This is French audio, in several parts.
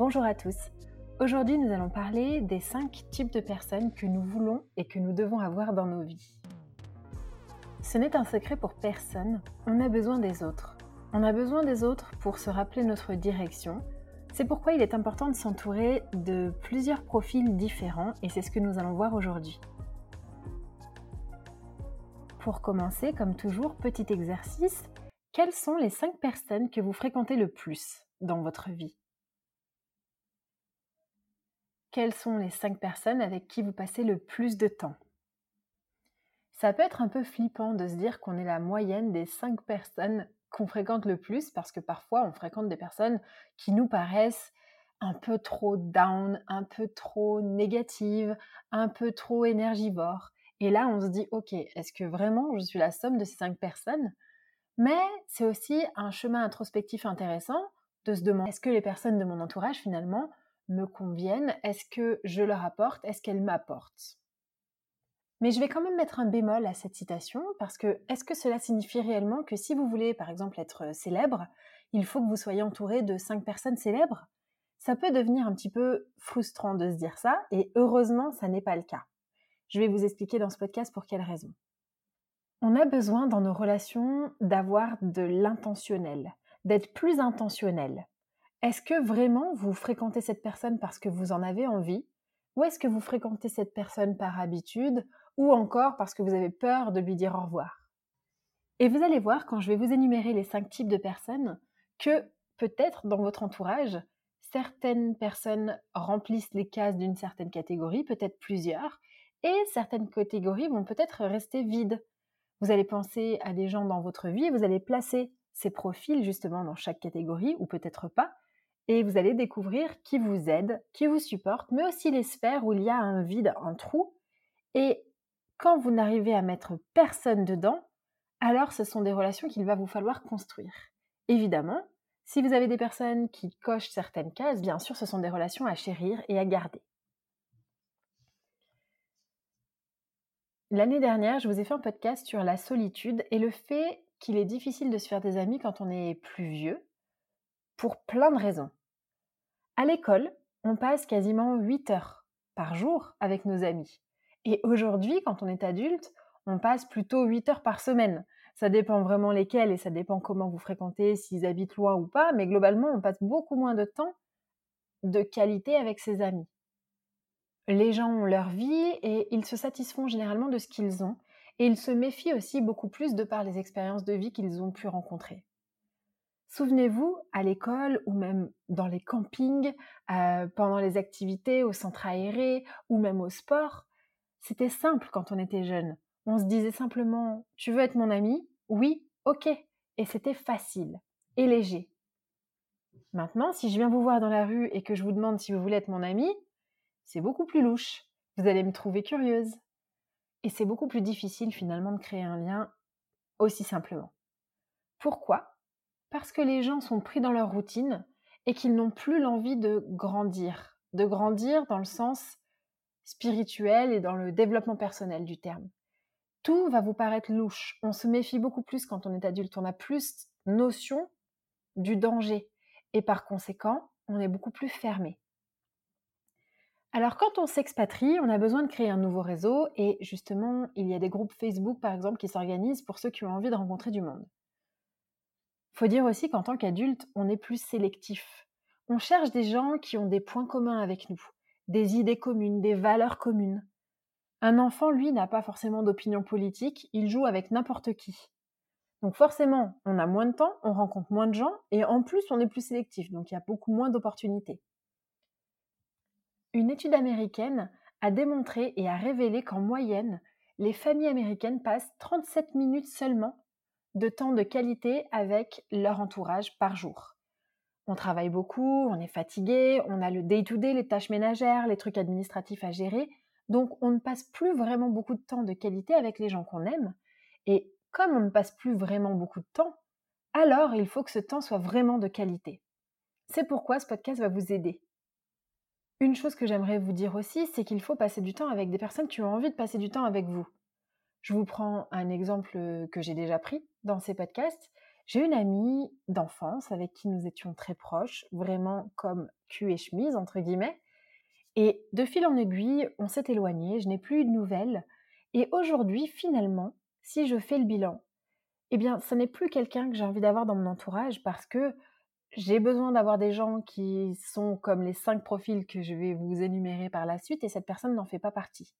Bonjour à tous. Aujourd'hui, nous allons parler des 5 types de personnes que nous voulons et que nous devons avoir dans nos vies. Ce n'est un secret pour personne, on a besoin des autres. On a besoin des autres pour se rappeler notre direction. C'est pourquoi il est important de s'entourer de plusieurs profils différents et c'est ce que nous allons voir aujourd'hui. Pour commencer, comme toujours, petit exercice, quelles sont les 5 personnes que vous fréquentez le plus dans votre vie? Quelles sont les 5 personnes avec qui vous passez le plus de temps? Ça peut être un peu flippant de se dire qu'on est la moyenne des 5 personnes qu'on fréquente le plus parce que parfois on fréquente des personnes qui nous paraissent un peu trop down, un peu trop négatives, un peu trop énergivores. Et là, on se dit, ok, est-ce que vraiment je suis la somme de ces cinq personnes? Mais c'est aussi un chemin introspectif intéressant de se demander, est-ce que les personnes de mon entourage, finalement, me conviennent Est-ce que je leur apporte Est-ce qu'elles m'apportent? Mais je vais quand même mettre un bémol à cette citation parce que est-ce que cela signifie réellement que si vous voulez par exemple être célèbre, il faut que vous soyez entouré de cinq personnes célèbres? Ça peut devenir un petit peu frustrant de se dire ça et heureusement ça n'est pas le cas. Je vais vous expliquer dans ce podcast pour quelles raisons. On a besoin dans nos relations d'avoir de l'intentionnel, d'être plus intentionnel. Est-ce que vraiment vous fréquentez cette personne parce que vous en avez envie? Ou est-ce que vous fréquentez cette personne par habitude? Ou encore parce que vous avez peur de lui dire au revoir? Et vous allez voir quand je vais vous énumérer les cinq types de personnes que peut-être dans votre entourage, certaines personnes remplissent les cases d'une certaine catégorie, peut-être plusieurs, et certaines catégories vont peut-être rester vides. Vous allez penser à des gens dans votre vie et vous allez placer ces profils justement dans chaque catégorie, ou peut-être pas, et vous allez découvrir qui vous aide, qui vous supporte, mais aussi les sphères où il y a un vide, un trou, et quand vous n'arrivez à mettre personne dedans, alors ce sont des relations qu'il va vous falloir construire. Évidemment, si vous avez des personnes qui cochent certaines cases, bien sûr, ce sont des relations à chérir et à garder. L'année dernière, je vous ai fait un podcast sur la solitude et le fait qu'il est difficile de se faire des amis quand on est plus vieux, pour plein de raisons. À l'école, on passe quasiment 8 heures par jour avec nos amis. Et aujourd'hui, quand on est adulte, on passe plutôt 8 heures par semaine. Ça dépend vraiment lesquelles et ça dépend comment vous fréquentez, s'ils habitent loin ou pas, mais globalement, on passe beaucoup moins de temps de qualité avec ses amis. Les gens ont leur vie et ils se satisfont généralement de ce qu'ils ont et ils se méfient aussi beaucoup plus de par les expériences de vie qu'ils ont pu rencontrer. Souvenez-vous, à l'école ou même dans les campings, euh, pendant les activités au centre aéré ou même au sport, c'était simple quand on était jeune. On se disait simplement Tu veux être mon ami? Oui, ok. Et c'était facile et léger. Maintenant, si je viens vous voir dans la rue et que je vous demande si vous voulez être mon ami, c'est beaucoup plus louche. Vous allez me trouver curieuse. Et c'est beaucoup plus difficile finalement de créer un lien aussi simplement. Pourquoi? Parce que les gens sont pris dans leur routine et qu'ils n'ont plus l'envie de grandir. De grandir dans le sens spirituel et dans le développement personnel du terme. Tout va vous paraître louche. On se méfie beaucoup plus quand on est adulte. On a plus notion du danger. Et par conséquent, on est beaucoup plus fermé. Alors quand on s'expatrie, on a besoin de créer un nouveau réseau et justement, il y a des groupes Facebook par exemple qui s'organisent pour ceux qui ont envie de rencontrer du monde. Faut dire aussi qu'en tant qu'adulte, on est plus sélectif. On cherche des gens qui ont des points communs avec nous, des idées communes, des valeurs communes. Un enfant, lui, n'a pas forcément d'opinion politique, il joue avec n'importe qui. Donc forcément, on a moins de temps, on rencontre moins de gens, et en plus, on est plus sélectif, donc il y a beaucoup moins d'opportunités. Une étude américaine a démontré et a révélé qu'en moyenne, les familles américaines passent 37 minutes seulement de temps de qualité avec leur entourage par jour on travaille beaucoup, on est fatigué, on a le day-to-day, les tâches ménagères, les trucs administratifs à gérer. Donc on ne passe plus vraiment beaucoup de temps de qualité avec les gens qu'on aime. Et comme on ne passe plus vraiment beaucoup de temps, alors il faut que ce temps soit vraiment de qualité. C'est pourquoi ce podcast va vous aider. Une chose que j'aimerais vous dire aussi, c'est qu'il faut passer du temps avec des personnes qui ont envie de passer du temps avec vous. Je vous prends un exemple que j'ai déjà pris dans ces podcasts. J'ai une amie d'enfance avec qui nous étions très proches, vraiment comme cul et chemise, entre guillemets. Et de fil en aiguille, on s'est éloigné, je n'ai plus eu de nouvelles. Et aujourd'hui, finalement, si je fais le bilan, eh bien, ce n'est plus quelqu'un que j'ai envie d'avoir dans mon entourage parce que j'ai besoin d'avoir des gens qui sont comme les cinq profils que je vais vous énumérer par la suite et cette personne n'en fait pas partie.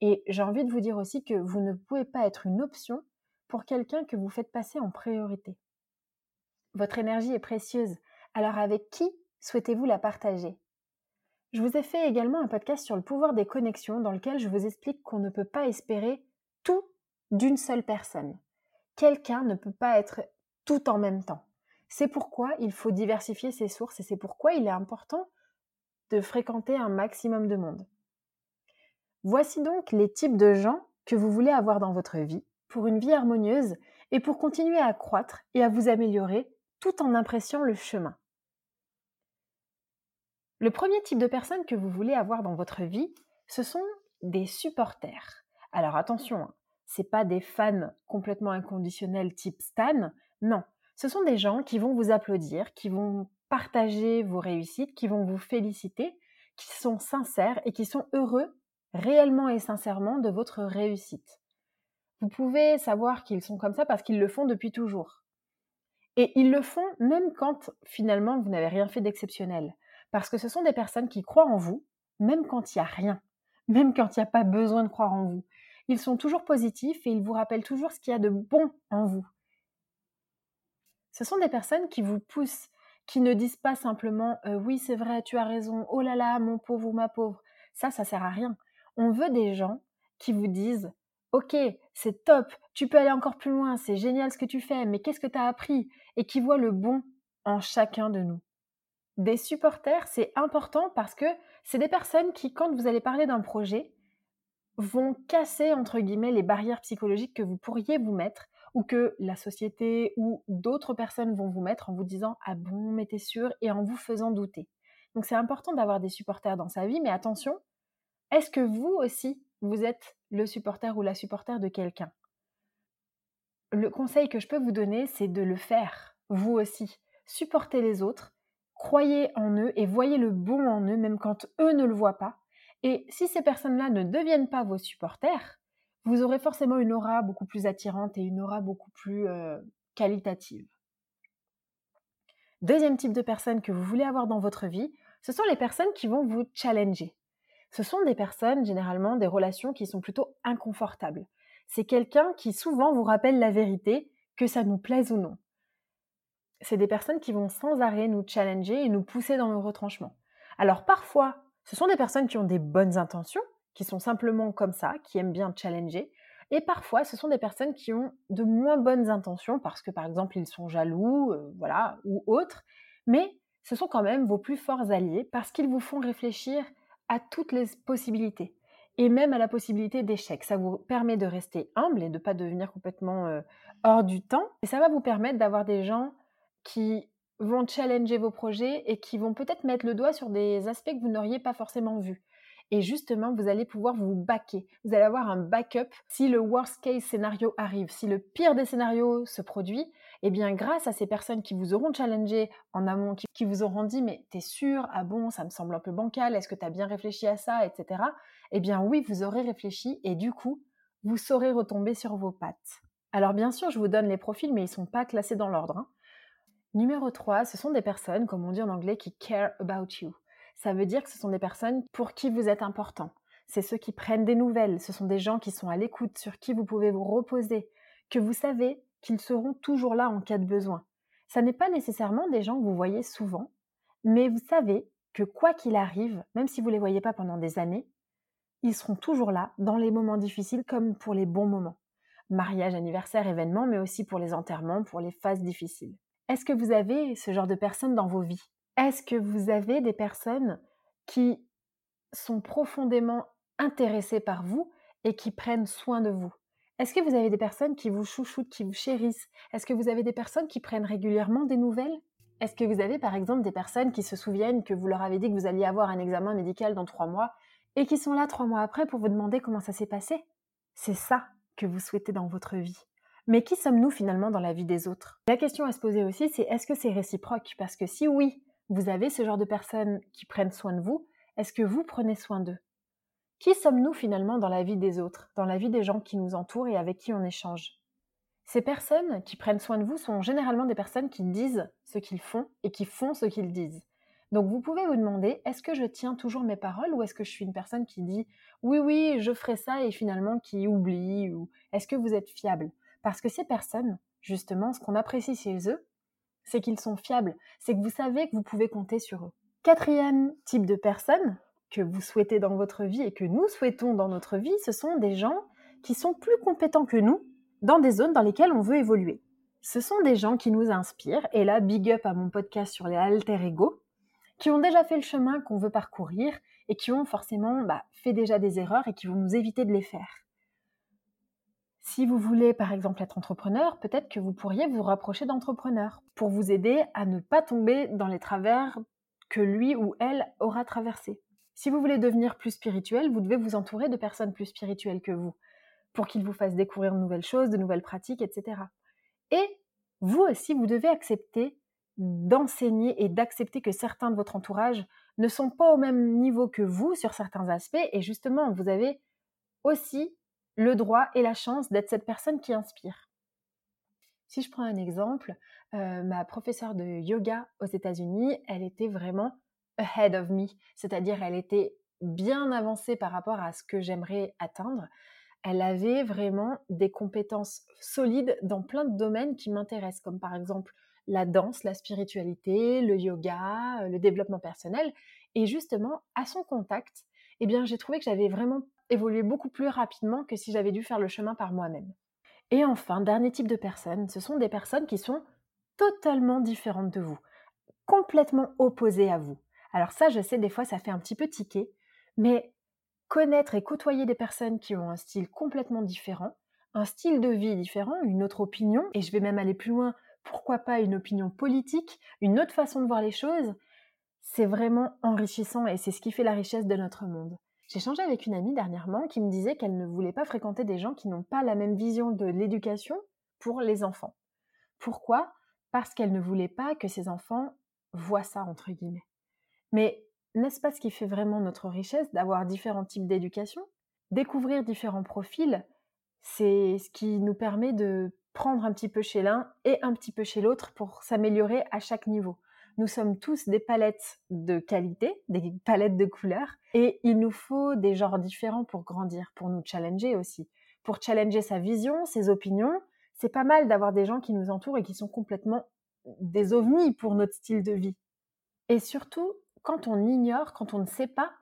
Et j'ai envie de vous dire aussi que vous ne pouvez pas être une option pour quelqu'un que vous faites passer en priorité. Votre énergie est précieuse, alors avec qui souhaitez-vous la partager? Je vous ai fait également un podcast sur le pouvoir des connexions dans lequel je vous explique qu'on ne peut pas espérer tout d'une seule personne. Quelqu'un ne peut pas être tout en même temps. C'est pourquoi il faut diversifier ses sources et c'est pourquoi il est important de fréquenter un maximum de monde. Voici donc les types de gens que vous voulez avoir dans votre vie pour une vie harmonieuse et pour continuer à croître et à vous améliorer tout en appréciant le chemin. Le premier type de personnes que vous voulez avoir dans votre vie, ce sont des supporters. Alors attention, hein, c'est pas des fans complètement inconditionnels type Stan, non, ce sont des gens qui vont vous applaudir, qui vont partager vos réussites, qui vont vous féliciter, qui sont sincères et qui sont heureux réellement et sincèrement de votre réussite. Vous pouvez savoir qu'ils sont comme ça parce qu'ils le font depuis toujours. Et ils le font même quand finalement vous n'avez rien fait d'exceptionnel. Parce que ce sont des personnes qui croient en vous, même quand il n'y a rien, même quand il n'y a pas besoin de croire en vous. Ils sont toujours positifs et ils vous rappellent toujours ce qu'il y a de bon en vous. Ce sont des personnes qui vous poussent, qui ne disent pas simplement euh, oui c'est vrai, tu as raison, oh là là, mon pauvre ou ma pauvre. Ça, ça sert à rien. On veut des gens qui vous disent ok, c'est top, tu peux aller encore plus loin, c'est génial ce que tu fais, mais qu'est-ce que tu as appris? Et qui voient le bon en chacun de nous. Des supporters, c'est important parce que c'est des personnes qui, quand vous allez parler d'un projet, vont casser, entre guillemets, les barrières psychologiques que vous pourriez vous mettre ou que la société ou d'autres personnes vont vous mettre en vous disant ah bon mais t'es sûr? et en vous faisant douter. Donc c'est important d'avoir des supporters dans sa vie, mais attention, est-ce que vous aussi vous êtes le supporter ou la supporter de quelqu'un? Le conseil que je peux vous donner, c'est de le faire, vous aussi. Supportez les autres, croyez en eux et voyez le bon en eux, même quand eux ne le voient pas. Et si ces personnes-là ne deviennent pas vos supporters, vous aurez forcément une aura beaucoup plus attirante et une aura beaucoup plus euh, qualitative. Deuxième type de personnes que vous voulez avoir dans votre vie, ce sont les personnes qui vont vous challenger. Ce sont des personnes, généralement, des relations qui sont plutôt inconfortables. C'est quelqu'un qui souvent vous rappelle la vérité, que ça nous plaise ou non. C'est des personnes qui vont sans arrêt nous challenger et nous pousser dans nos retranchements. Alors parfois, ce sont des personnes qui ont des bonnes intentions, qui sont simplement comme ça, qui aiment bien challenger. Et parfois, ce sont des personnes qui ont de moins bonnes intentions parce que, par exemple, ils sont jaloux, euh, voilà, ou autres. Mais ce sont quand même vos plus forts alliés parce qu'ils vous font réfléchir à toutes les possibilités et même à la possibilité d'échec. Ça vous permet de rester humble et de ne pas devenir complètement euh, hors du temps. Et ça va vous permettre d'avoir des gens qui vont challenger vos projets et qui vont peut-être mettre le doigt sur des aspects que vous n'auriez pas forcément vus. Et justement, vous allez pouvoir vous backer. Vous allez avoir un backup si le worst case scénario arrive, si le pire des scénarios se produit. Eh bien, grâce à ces personnes qui vous auront challengé en amont, qui, vous auront dit mais t'es sûr? Ah bon, ça me semble un peu bancal. Est-ce que tu as bien réfléchi à ça, etc. Eh bien, oui, vous aurez réfléchi et du coup, vous saurez retomber sur vos pattes. Alors bien sûr, je vous donne les profils, mais ils ne sont pas classés dans l'ordre. Hein. Numéro 3, ce sont des personnes, comme on dit en anglais, qui care about you ça veut dire que ce sont des personnes pour qui vous êtes important. C'est ceux qui prennent des nouvelles, ce sont des gens qui sont à l'écoute, sur qui vous pouvez vous reposer, que vous savez qu'ils seront toujours là en cas de besoin. Ça n'est pas nécessairement des gens que vous voyez souvent, mais vous savez que quoi qu'il arrive, même si vous ne les voyez pas pendant des années, ils seront toujours là dans les moments difficiles comme pour les bons moments. Mariage, anniversaire, événement, mais aussi pour les enterrements, pour les phases difficiles. Est-ce que vous avez ce genre de personnes dans vos vies? Est-ce que vous avez des personnes qui sont profondément intéressées par vous et qui prennent soin de vous? Est-ce que vous avez des personnes qui vous chouchoutent, qui vous chérissent? Est-ce que vous avez des personnes qui prennent régulièrement des nouvelles? Est-ce que vous avez par exemple des personnes qui se souviennent que vous leur avez dit que vous alliez avoir un examen médical dans trois mois et qui sont là trois mois après pour vous demander comment ça s'est passé? C'est ça que vous souhaitez dans votre vie. Mais qui sommes-nous finalement dans la vie des autres? La question à se poser aussi, c'est est-ce que c'est réciproque? Parce que si oui, vous avez ce genre de personnes qui prennent soin de vous, est-ce que vous prenez soin d'eux? Qui sommes-nous finalement dans la vie des autres, dans la vie des gens qui nous entourent et avec qui on échange? Ces personnes qui prennent soin de vous sont généralement des personnes qui disent ce qu'ils font et qui font ce qu'ils disent. Donc vous pouvez vous demander, est-ce que je tiens toujours mes paroles ou est-ce que je suis une personne qui dit oui, oui, je ferai ça et finalement qui oublie ou est-ce que vous êtes fiable? Parce que ces personnes, justement, ce qu'on apprécie chez eux, c'est qu'ils sont fiables, c'est que vous savez que vous pouvez compter sur eux. Quatrième type de personnes que vous souhaitez dans votre vie et que nous souhaitons dans notre vie, ce sont des gens qui sont plus compétents que nous dans des zones dans lesquelles on veut évoluer. Ce sont des gens qui nous inspirent, et là, big up à mon podcast sur les alter ego, qui ont déjà fait le chemin qu'on veut parcourir et qui ont forcément bah, fait déjà des erreurs et qui vont nous éviter de les faire. Si vous voulez par exemple être entrepreneur, peut-être que vous pourriez vous rapprocher d'entrepreneurs pour vous aider à ne pas tomber dans les travers que lui ou elle aura traversés. Si vous voulez devenir plus spirituel, vous devez vous entourer de personnes plus spirituelles que vous pour qu'ils vous fassent découvrir de nouvelles choses, de nouvelles pratiques, etc. Et vous aussi, vous devez accepter d'enseigner et d'accepter que certains de votre entourage ne sont pas au même niveau que vous sur certains aspects et justement vous avez aussi le droit et la chance d'être cette personne qui inspire. Si je prends un exemple, euh, ma professeure de yoga aux États-Unis, elle était vraiment ahead of me, c'est-à-dire elle était bien avancée par rapport à ce que j'aimerais atteindre. Elle avait vraiment des compétences solides dans plein de domaines qui m'intéressent, comme par exemple la danse, la spiritualité, le yoga, euh, le développement personnel. Et justement, à son contact, eh bien, j'ai trouvé que j'avais vraiment évolué beaucoup plus rapidement que si j'avais dû faire le chemin par moi-même. Et enfin, dernier type de personnes, ce sont des personnes qui sont totalement différentes de vous, complètement opposées à vous. Alors ça, je sais, des fois, ça fait un petit peu tiquer, mais connaître et côtoyer des personnes qui ont un style complètement différent, un style de vie différent, une autre opinion, et je vais même aller plus loin, pourquoi pas une opinion politique, une autre façon de voir les choses, c'est vraiment enrichissant et c'est ce qui fait la richesse de notre monde. J'ai changé avec une amie dernièrement qui me disait qu'elle ne voulait pas fréquenter des gens qui n'ont pas la même vision de l'éducation pour les enfants. Pourquoi? Parce qu'elle ne voulait pas que ses enfants voient ça, entre guillemets. Mais n'est-ce pas ce qui fait vraiment notre richesse d'avoir différents types d'éducation? Découvrir différents profils, c'est ce qui nous permet de prendre un petit peu chez l'un et un petit peu chez l'autre pour s'améliorer à chaque niveau. Nous sommes tous des palettes de qualité, des palettes de couleurs, et il nous faut des genres différents pour grandir, pour nous challenger aussi. Pour challenger sa vision, ses opinions, c'est pas mal d'avoir des gens qui nous entourent et qui sont complètement des ovnis pour notre style de vie. Et surtout, quand on ignore, quand on ne sait pas,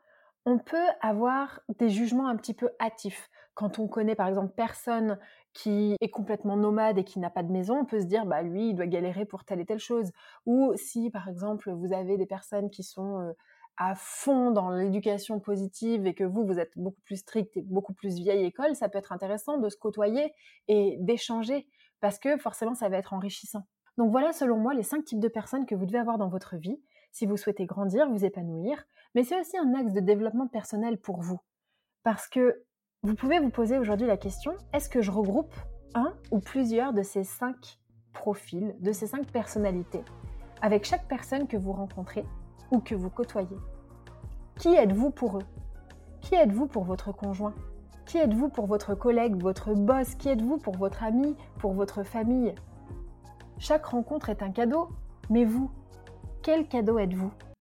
on peut avoir des jugements un petit peu hâtifs. Quand on connaît par exemple personne qui est complètement nomade et qui n'a pas de maison, on peut se dire bah lui il doit galérer pour telle et telle chose. Ou si par exemple vous avez des personnes qui sont euh, à fond dans l'éducation positive et que vous vous êtes beaucoup plus strict et beaucoup plus vieille école, ça peut être intéressant de se côtoyer et d'échanger parce que forcément ça va être enrichissant. Donc voilà selon moi les cinq types de personnes que vous devez avoir dans votre vie si vous souhaitez grandir, vous épanouir, mais c'est aussi un axe de développement personnel pour vous. Parce que vous pouvez vous poser aujourd'hui la question, est-ce que je regroupe un ou plusieurs de ces cinq profils, de ces cinq personnalités, avec chaque personne que vous rencontrez ou que vous côtoyez? Qui êtes-vous pour eux? Qui êtes-vous pour votre conjoint? Qui êtes-vous pour votre collègue, votre boss? Qui êtes-vous pour votre ami, pour votre famille? Chaque rencontre est un cadeau, mais vous, quel cadeau êtes-vous?